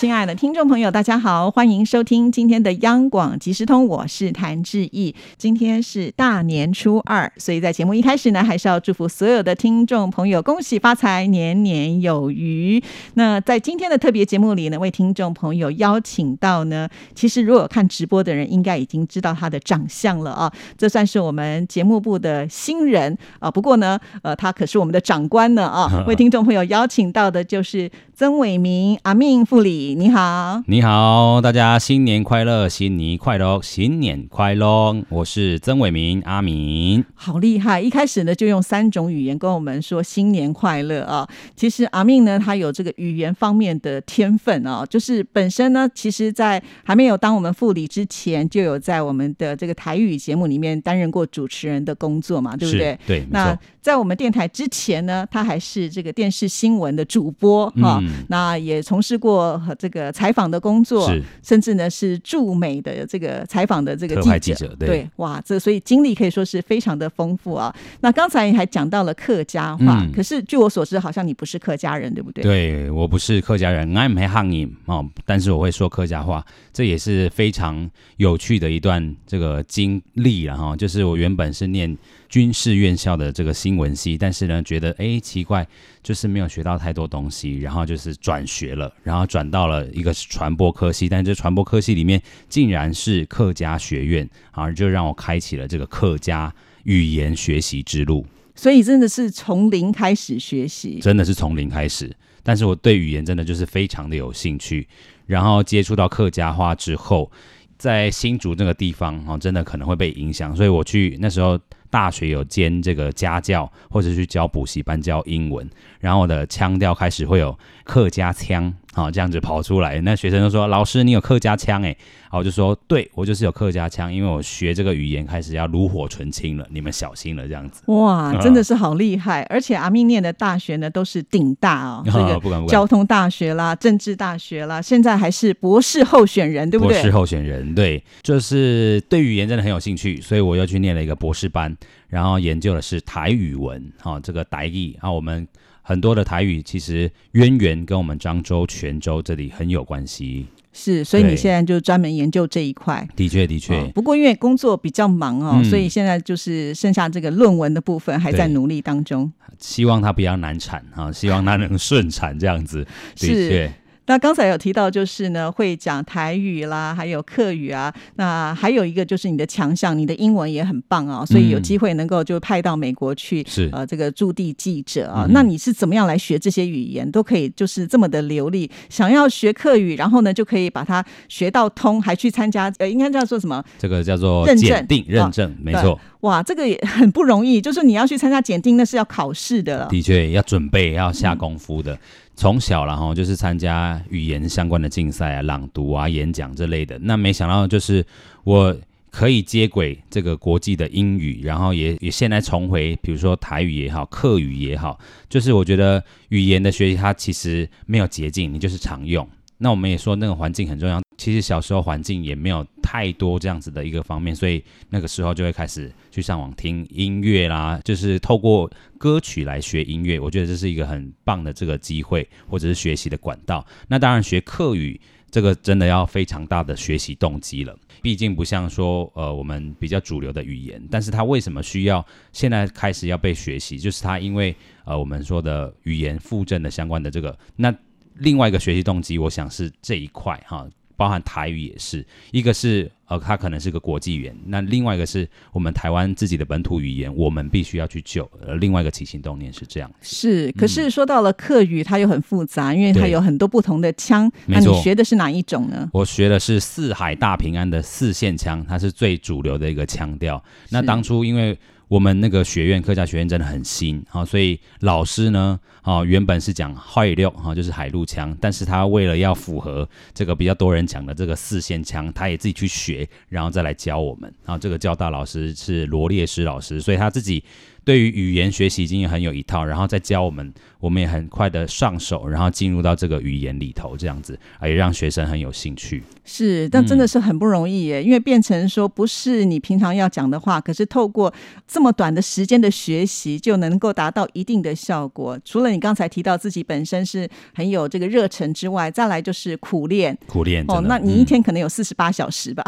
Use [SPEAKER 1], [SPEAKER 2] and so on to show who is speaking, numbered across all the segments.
[SPEAKER 1] 亲爱的听众朋友，大家好，欢迎收听今天的央广即时通，我是谭志毅。今天是大年初二，所以在节目一开始呢，还是要祝福所有的听众朋友恭喜发财，年年有余。那在今天的特别节目里呢，为听众朋友邀请到呢，其实如果看直播的人，应该已经知道他的长相了啊，这算是我们节目部的新人啊。不过呢，呃，他可是我们的长官呢啊。为听众朋友邀请到的就是曾伟明阿命副理。你好，
[SPEAKER 2] 你好，大家新年快乐，新年快乐，新年快乐！我是曾伟明，阿明，
[SPEAKER 1] 好厉害！一开始呢，就用三种语言跟我们说新年快乐啊。其实阿明呢，他有这个语言方面的天分啊，就是本身呢，其实在还没有当我们副理之前，就有在我们的这个台语节目里面担任过主持人的工作嘛，对不对？
[SPEAKER 2] 对，
[SPEAKER 1] 那在我们电台之前呢，他还是这个电视新闻的主播啊，那也从事过。这个采访的工作，甚至呢是驻美的这个采访的这个
[SPEAKER 2] 记者，
[SPEAKER 1] 对，哇，这所以经历可以说是非常的丰富啊。那刚才还讲到了客家话，可是据我所知，好像你不是客家人，对不对？
[SPEAKER 2] 对我不是客家人，I'm 汉人哦，但是我会说客家话，这也是非常有趣的一段这个经历了哈。就是我原本是念。军事院校的这个新闻系，但是呢，觉得哎奇怪，就是没有学到太多东西，然后就是转学了，然后转到了一个传播科系，但这传播科系里面竟然是客家学院，啊，就让我开启了这个客家语言学习之路。
[SPEAKER 1] 所以真的是从零开始学习，
[SPEAKER 2] 真的是从零开始。但是我对语言真的就是非常的有兴趣，然后接触到客家话之后，在新竹那个地方哦，真的可能会被影响，所以我去那时候。大学有兼这个家教，或者去教补习班教英文，然后我的腔调开始会有客家腔，好这样子跑出来。那学生就说：“老师，你有客家腔哎。”然后我就说：“对，我就是有客家腔，因为我学这个语言开始要炉火纯青了，你们小心了。”这样子。
[SPEAKER 1] 哇，真的是好厉害！而且阿咪念的大学呢都是顶大哦，这个交通大学啦、政治大学啦，现在还是博士候选人，对不对？
[SPEAKER 2] 博士候选人，对，就是对语言真的很有兴趣，所以我又去念了一个博士班。然后研究的是台语文，哈，这个台语啊，我们很多的台语其实渊源跟我们漳州、泉州这里很有关系。
[SPEAKER 1] 是，所以你现在就专门研究这一块。
[SPEAKER 2] 的确，的确。
[SPEAKER 1] 不过因为工作比较忙哦，所以现在就是剩下这个论文的部分还在努力当中。
[SPEAKER 2] 希望它不要难产啊，希望它能顺产这样子。的确。
[SPEAKER 1] 那刚才有提到，就是呢，会讲台语啦，还有客语啊。那还有一个就是你的强项，你的英文也很棒啊，所以有机会能够就派到美国去，
[SPEAKER 2] 是
[SPEAKER 1] 呃这个驻地记者啊。那你是怎么样来学这些语言，都可以就是这么的流利？想要学客语，然后呢就可以把它学到通，还去参加呃，应该叫做什么？
[SPEAKER 2] 这个叫做检定认证，没错。
[SPEAKER 1] 哇，这个也很不容易，就是你要去参加检定，那是要考试的。
[SPEAKER 2] 的确，要准备，要下功夫的。从小然后就是参加语言相关的竞赛啊、朗读啊、演讲这类的。那没想到就是我可以接轨这个国际的英语，然后也也现在重回，比如说台语也好、客语也好，就是我觉得语言的学习它其实没有捷径，你就是常用。那我们也说那个环境很重要。其实小时候环境也没有太多这样子的一个方面，所以那个时候就会开始去上网听音乐啦，就是透过歌曲来学音乐。我觉得这是一个很棒的这个机会，或者是学习的管道。那当然学客语这个真的要非常大的学习动机了，毕竟不像说呃我们比较主流的语言。但是它为什么需要现在开始要被学习？就是它因为呃我们说的语言附赠的相关的这个。那另外一个学习动机，我想是这一块哈。包含台语也是一个是呃，它可能是个国际语言，那另外一个是我们台湾自己的本土语言，我们必须要去救。呃，另外一个起心动念是这样。
[SPEAKER 1] 是，可是说到了客语，它又很复杂，因为它有很多不同的腔。
[SPEAKER 2] 那
[SPEAKER 1] 你学的是哪一种呢？
[SPEAKER 2] 我学的是四海大平安的四线腔，它是最主流的一个腔调。那当初因为我们那个学院客家学院真的很新啊，所以老师呢，啊原本是讲海六啊，就是海陆腔，但是他为了要符合这个比较多人讲的这个四线腔，他也自己去学，然后再来教我们。然后这个教大老师是罗列师老师，所以他自己对于语言学习已经很有一套，然后再教我们，我们也很快的上手，然后进入到这个语言里头，这样子，也让学生很有兴趣。
[SPEAKER 1] 是，但真的是很不容易耶，因为变成说不是你平常要讲的话，可是透过这么短的时间的学习，就能够达到一定的效果。除了你刚才提到自己本身是很有这个热忱之外，再来就是苦练，
[SPEAKER 2] 苦练
[SPEAKER 1] 哦，那你一天可能有四十八小时吧？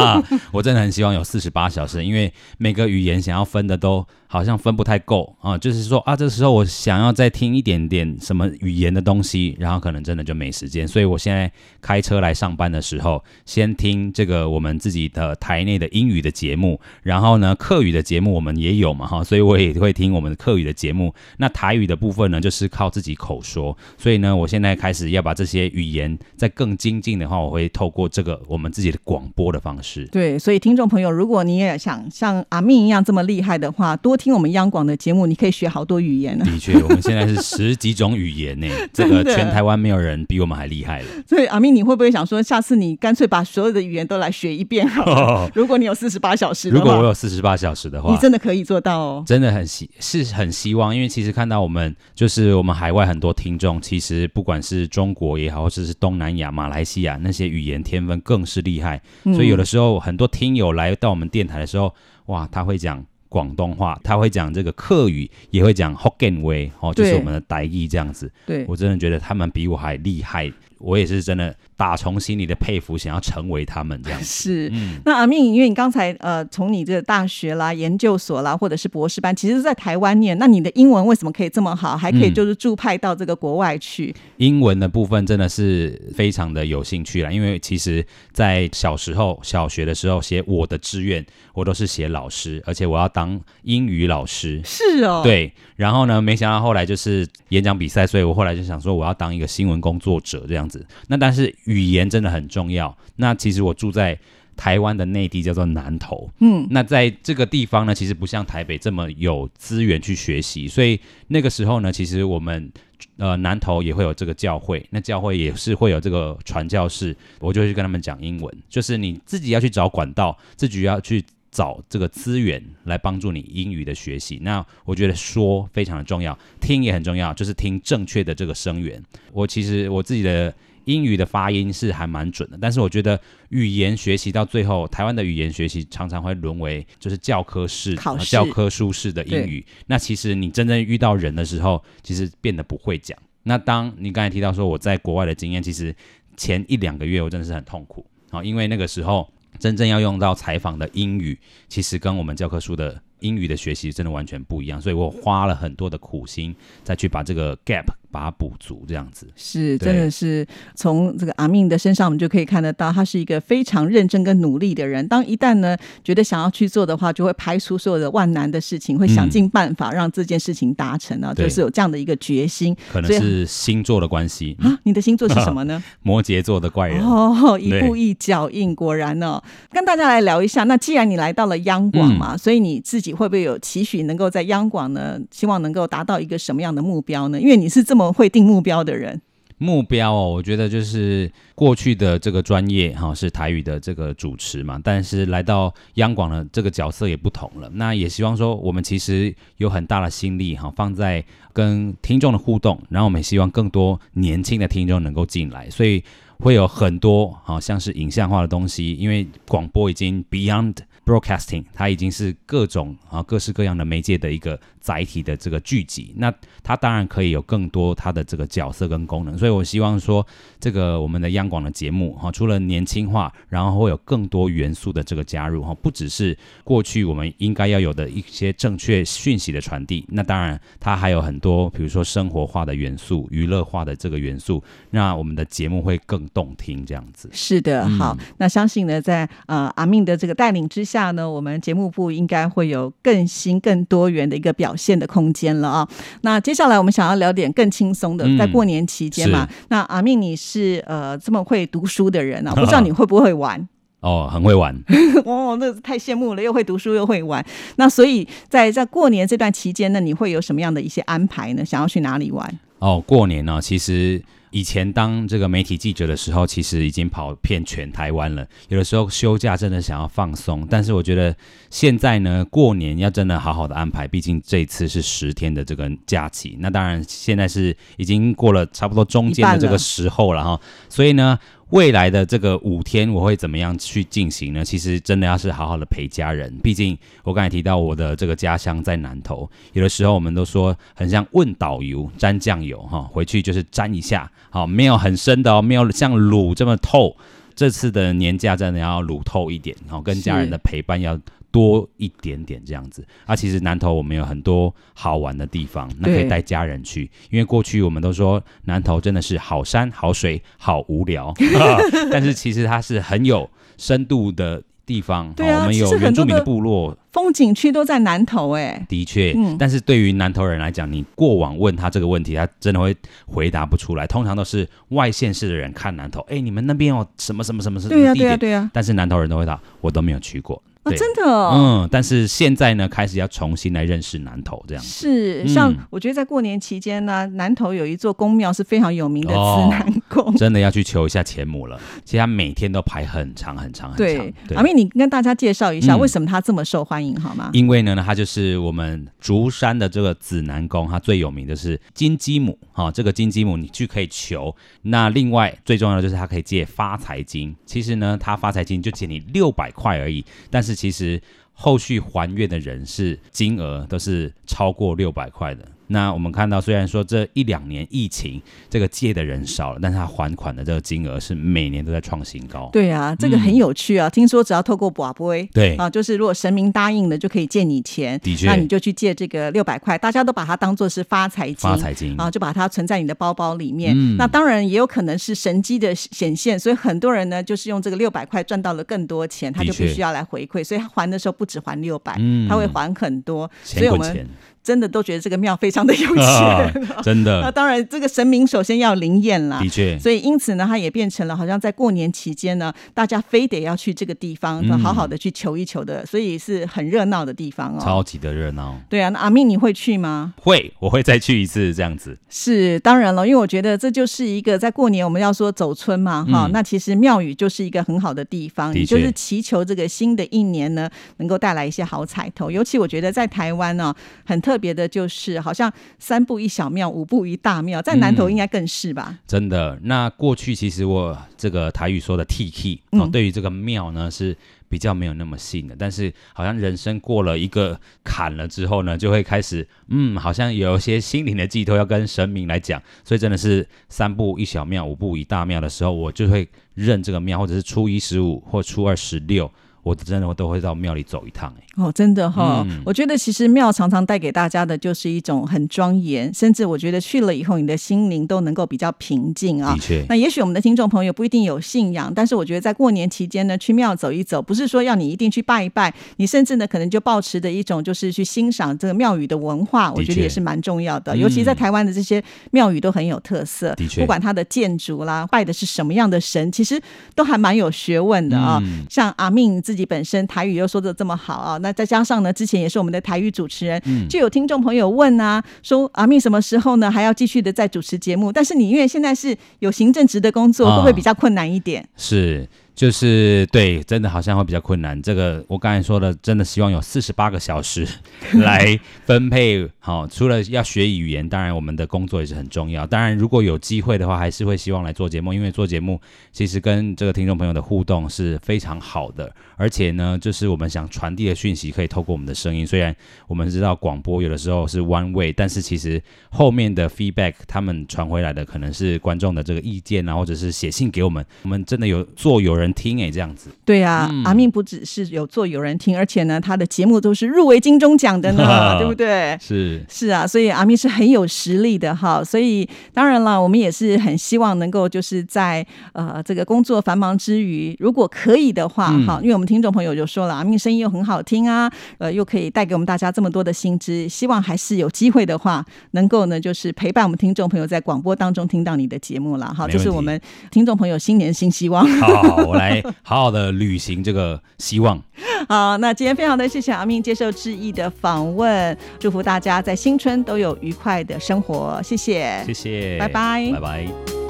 [SPEAKER 2] 我真的很希望有四十八小时，因为每个语言想要分的都。好像分不太够啊，就是说啊，这时候我想要再听一点点什么语言的东西，然后可能真的就没时间。所以我现在开车来上班的时候，先听这个我们自己的台内的英语的节目，然后呢，客语的节目我们也有嘛哈，所以我也会听我们的客语的节目。那台语的部分呢，就是靠自己口说。所以呢，我现在开始要把这些语言再更精进的话，我会透过这个我们自己的广播的方式。
[SPEAKER 1] 对，所以听众朋友，如果你也想像阿命一样这么厉害的话，多。听我们央广的节目，你可以学好多语言呢。
[SPEAKER 2] 的确，我们现在是十几种语言呢，这个全台湾没有人比我们还厉害了。
[SPEAKER 1] 所以阿明，你会不会想说，下次你干脆把所有的语言都来学一遍好了？如果你有四十八小时，
[SPEAKER 2] 如果我有四十八小时的话，
[SPEAKER 1] 你真的可以做到哦。
[SPEAKER 2] 真的很希是很希望，因为其实看到我们就是我们海外很多听众，其实不管是中国也好，或者是东南亚、马来西亚那些语言天分更是厉害。所以有的时候很多听友来到我们电台的时候，哇，他会讲。广东话，他会讲这个客语，也会讲 Hokkien 话，哦，就是我们的台语这样子。
[SPEAKER 1] 对。
[SPEAKER 2] 我真的觉得他们比我还厉害，我也是真的。打从心里的佩服，想要成为他们这样
[SPEAKER 1] 是。那阿明，因为你刚才呃，从你这个大学啦、研究所啦，或者是博士班，其实是在台湾念。那你的英文为什么可以这么好，还可以就是驻派到这个国外去？
[SPEAKER 2] 英文的部分真的是非常的有兴趣啦，因为其实在小时候小学的时候写我的志愿，我都是写老师，而且我要当英语老师。
[SPEAKER 1] 是哦。
[SPEAKER 2] 对。然后呢，没想到后来就是演讲比赛，所以我后来就想说，我要当一个新闻工作者这样子。那但是。语言真的很重要。那其实我住在台湾的内地，叫做南投。嗯，那在这个地方呢，其实不像台北这么有资源去学习。所以那个时候呢，其实我们呃南投也会有这个教会，那教会也是会有这个传教士，我就去跟他们讲英文。就是你自己要去找管道，自己要去找这个资源来帮助你英语的学习。那我觉得说非常的重要，听也很重要，就是听正确的这个声源。我其实我自己的。英语的发音是还蛮准的，但是我觉得语言学习到最后，台湾的语言学习常常会沦为就是教科式、教科书式的英语。那其实你真正遇到人的时候，其实变得不会讲。那当你刚才提到说我在国外的经验，其实前一两个月我真的是很痛苦啊，因为那个时候真正要用到采访的英语，其实跟我们教科书的。英语的学习真的完全不一样，所以我花了很多的苦心再去把这个 gap 把它补足，这样子
[SPEAKER 1] 是真的是从这个阿命的身上，我们就可以看得到，他是一个非常认真跟努力的人。当一旦呢觉得想要去做的话，就会排除所有的万难的事情，会想尽办法让这件事情达成啊，就是有这样的一个决心。
[SPEAKER 2] 可能是星座的关系
[SPEAKER 1] 啊？你的星座是什 么呢？
[SPEAKER 2] 摩羯座的怪人
[SPEAKER 1] 哦，一步一脚印，果然呢。跟大家来聊一下，那既然你来到了央广嘛，所以你自己。会不会有期许能够在央广呢？希望能够达到一个什么样的目标呢？因为你是这么会定目标的人。
[SPEAKER 2] 目标哦，我觉得就是过去的这个专业哈是台语的这个主持嘛，但是来到央广的这个角色也不同了。那也希望说，我们其实有很大的心力哈放在跟听众的互动，然后我们希望更多年轻的听众能够进来，所以会有很多好像是影像化的东西，因为广播已经 beyond。Broadcasting，它已经是各种啊各式各样的媒介的一个载体的这个聚集，那它当然可以有更多它的这个角色跟功能，所以我希望说，这个我们的央广的节目哈，除了年轻化，然后会有更多元素的这个加入哈，不只是过去我们应该要有的一些正确讯息的传递，那当然它还有很多，比如说生活化的元素、娱乐化的这个元素，那我们的节目会更动听这样子。
[SPEAKER 1] 是的，好，那相信呢，在呃阿命的这个带领之。下呢，我们节目部应该会有更新、更多元的一个表现的空间了啊。那接下来我们想要聊点更轻松的，在过年期间嘛。那阿命，你是呃这么会读书的人啊？不知道你会不会玩？
[SPEAKER 2] 哦，很会玩
[SPEAKER 1] 哦，那太羡慕了，又会读书又会玩。那所以在在过年这段期间呢，你会有什么样的一些安排呢？想要去哪里玩？
[SPEAKER 2] 哦，过年呢，其实。以前当这个媒体记者的时候，其实已经跑遍全台湾了。有的时候休假真的想要放松，但是我觉得现在呢，过年要真的好好的安排，毕竟这一次是十天的这个假期。那当然现在是已经过了差不多中间的这个时候了哈，所以呢。未来的这个五天我会怎么样去进行呢？其实真的要是好好的陪家人，毕竟我刚才提到我的这个家乡在南投，有的时候我们都说很像问导游沾酱油哈，回去就是沾一下，好没有很深的哦，没有像卤这么透。这次的年假真的要卤透一点，然后跟家人的陪伴要。多一点点这样子啊，其实南投我们有很多好玩的地方，那可以带家人去。因为过去我们都说南投真的是好山好水好无聊，但是其实它是很有深度的地方。
[SPEAKER 1] 对啊，
[SPEAKER 2] 我们有原住民的部落
[SPEAKER 1] 风景区都在南投哎。
[SPEAKER 2] 的确，但是对于南投人来讲，你过往问他这个问题，他真的会回答不出来。通常都是外县市的人看南投，哎，你们那边有什么什么什么什么地点？
[SPEAKER 1] 对呀，对呀。
[SPEAKER 2] 但是南投人都会答，我都没有去过。
[SPEAKER 1] 啊，真的，
[SPEAKER 2] 嗯，但是现在呢，开始要重新来认识南投这样
[SPEAKER 1] 是，像我觉得在过年期间呢，南投有一座宫庙是非常有名的慈南宫，
[SPEAKER 2] 真的要去求一下钱母了。其实他每天都排很长很长很长。
[SPEAKER 1] 对，阿明，你跟大家介绍一下为什么他这么受欢迎好吗？
[SPEAKER 2] 因为呢，他就是我们竹山的这个紫南宫，它最有名的是金鸡母哈，这个金鸡母你去可以求。那另外最重要的就是它可以借发财金，其实呢，它发财金就借你六百块而已，但是。其实后续还愿的人是金额都是超过六百块的。那我们看到，虽然说这一两年疫情，这个借的人少了，但是他还款的这个金额是每年都在创新高。
[SPEAKER 1] 对啊，这个很有趣啊！听说只要透过寡杯，
[SPEAKER 2] 对
[SPEAKER 1] 啊，就是如果神明答应了，就可以借你钱。
[SPEAKER 2] 的确，
[SPEAKER 1] 那你就去借这个六百块，大家都把它当做是发财金，
[SPEAKER 2] 发财金
[SPEAKER 1] 啊，就把它存在你的包包里面。那当然也有可能是神机的显现，所以很多人呢，就是用这个六百块赚到了更多钱，他就必须要来回馈，所以他还的时候不止还六百，他会还很多。所以我们。真的都觉得这个庙非常的有钱，
[SPEAKER 2] 真的。
[SPEAKER 1] 那当然，这个神明首先要灵验啦，
[SPEAKER 2] 的确。
[SPEAKER 1] 所以因此呢，它也变成了好像在过年期间呢，大家非得要去这个地方，好好的去求一求的，所以是很热闹的地方哦，
[SPEAKER 2] 超级的热闹。
[SPEAKER 1] 对啊，那阿命你会去吗？
[SPEAKER 2] 会，我会再去一次这样子。
[SPEAKER 1] 是当然了，因为我觉得这就是一个在过年我们要说走村嘛，哈，那其实庙宇就是一个很好的地方，也就是祈求这个新的一年呢，能够带来一些好彩头。尤其我觉得在台湾呢，很特别的就是。好像三步一小庙，五步一大庙，在南头应该更是吧？
[SPEAKER 2] 真的。那过去其实我这个台语说的 T K 哦，对于这个庙呢是比较没有那么信的。但是好像人生过了一个坎了之后呢，就会开始嗯，好像有一些心灵的寄托要跟神明来讲。所以真的是三步一小庙，五步一大庙的时候，我就会认这个庙，或者是初一十五或初二十六。我真的我都会到庙里走一趟哎
[SPEAKER 1] 哦，真的哈，我觉得其实庙常常带给大家的就是一种很庄严，甚至我觉得去了以后，你的心灵都能够比较平静啊。
[SPEAKER 2] 的确，
[SPEAKER 1] 那也许我们的听众朋友不一定有信仰，但是我觉得在过年期间呢，去庙走一走，不是说要你一定去拜一拜，你甚至呢可能就保持的一种就是去欣赏这个庙宇的文化，我觉得也是蛮重要的。尤其在台湾的这些庙宇都很有特色，
[SPEAKER 2] 的确，
[SPEAKER 1] 不管它的建筑啦，拜的是什么样的神，其实都还蛮有学问的啊。像阿命自己本身台语又说的这么好啊，那再加上呢，之前也是我们的台语主持人，就有听众朋友问啊，说阿密什么时候呢还要继续的在主持节目？但是你因为现在是有行政职的工作，会不会比较困难一点？
[SPEAKER 2] 是。就是对，真的好像会比较困难。这个我刚才说的，真的希望有四十八个小时 来分配。好，除了要学语言，当然我们的工作也是很重要。当然，如果有机会的话，还是会希望来做节目，因为做节目其实跟这个听众朋友的互动是非常好的。而且呢，就是我们想传递的讯息可以透过我们的声音。虽然我们知道广播有的时候是 one way，但是其实后面的 feedback 他们传回来的可能是观众的这个意见啊，或者是写信给我们。我们真的有做有人。人听哎，这样子
[SPEAKER 1] 对啊，阿命不只是有做有人听，而且呢，他的节目都是入围金钟奖的呢，对不对？
[SPEAKER 2] 是
[SPEAKER 1] 是啊，所以阿命是很有实力的哈。所以当然了，我们也是很希望能够就是在呃这个工作繁忙之余，如果可以的话哈，因为我们听众朋友就说了，阿命声音又很好听啊，呃，又可以带给我们大家这么多的薪资，希望还是有机会的话，能够呢就是陪伴我们听众朋友在广播当中听到你的节目了哈。这是我们听众朋友新年新希望。
[SPEAKER 2] 好。来好好的履行这个希望。
[SPEAKER 1] 好，那今天非常的谢谢阿明接受致意的访问，祝福大家在新春都有愉快的生活，谢谢，
[SPEAKER 2] 谢谢，
[SPEAKER 1] 拜拜，
[SPEAKER 2] 拜拜。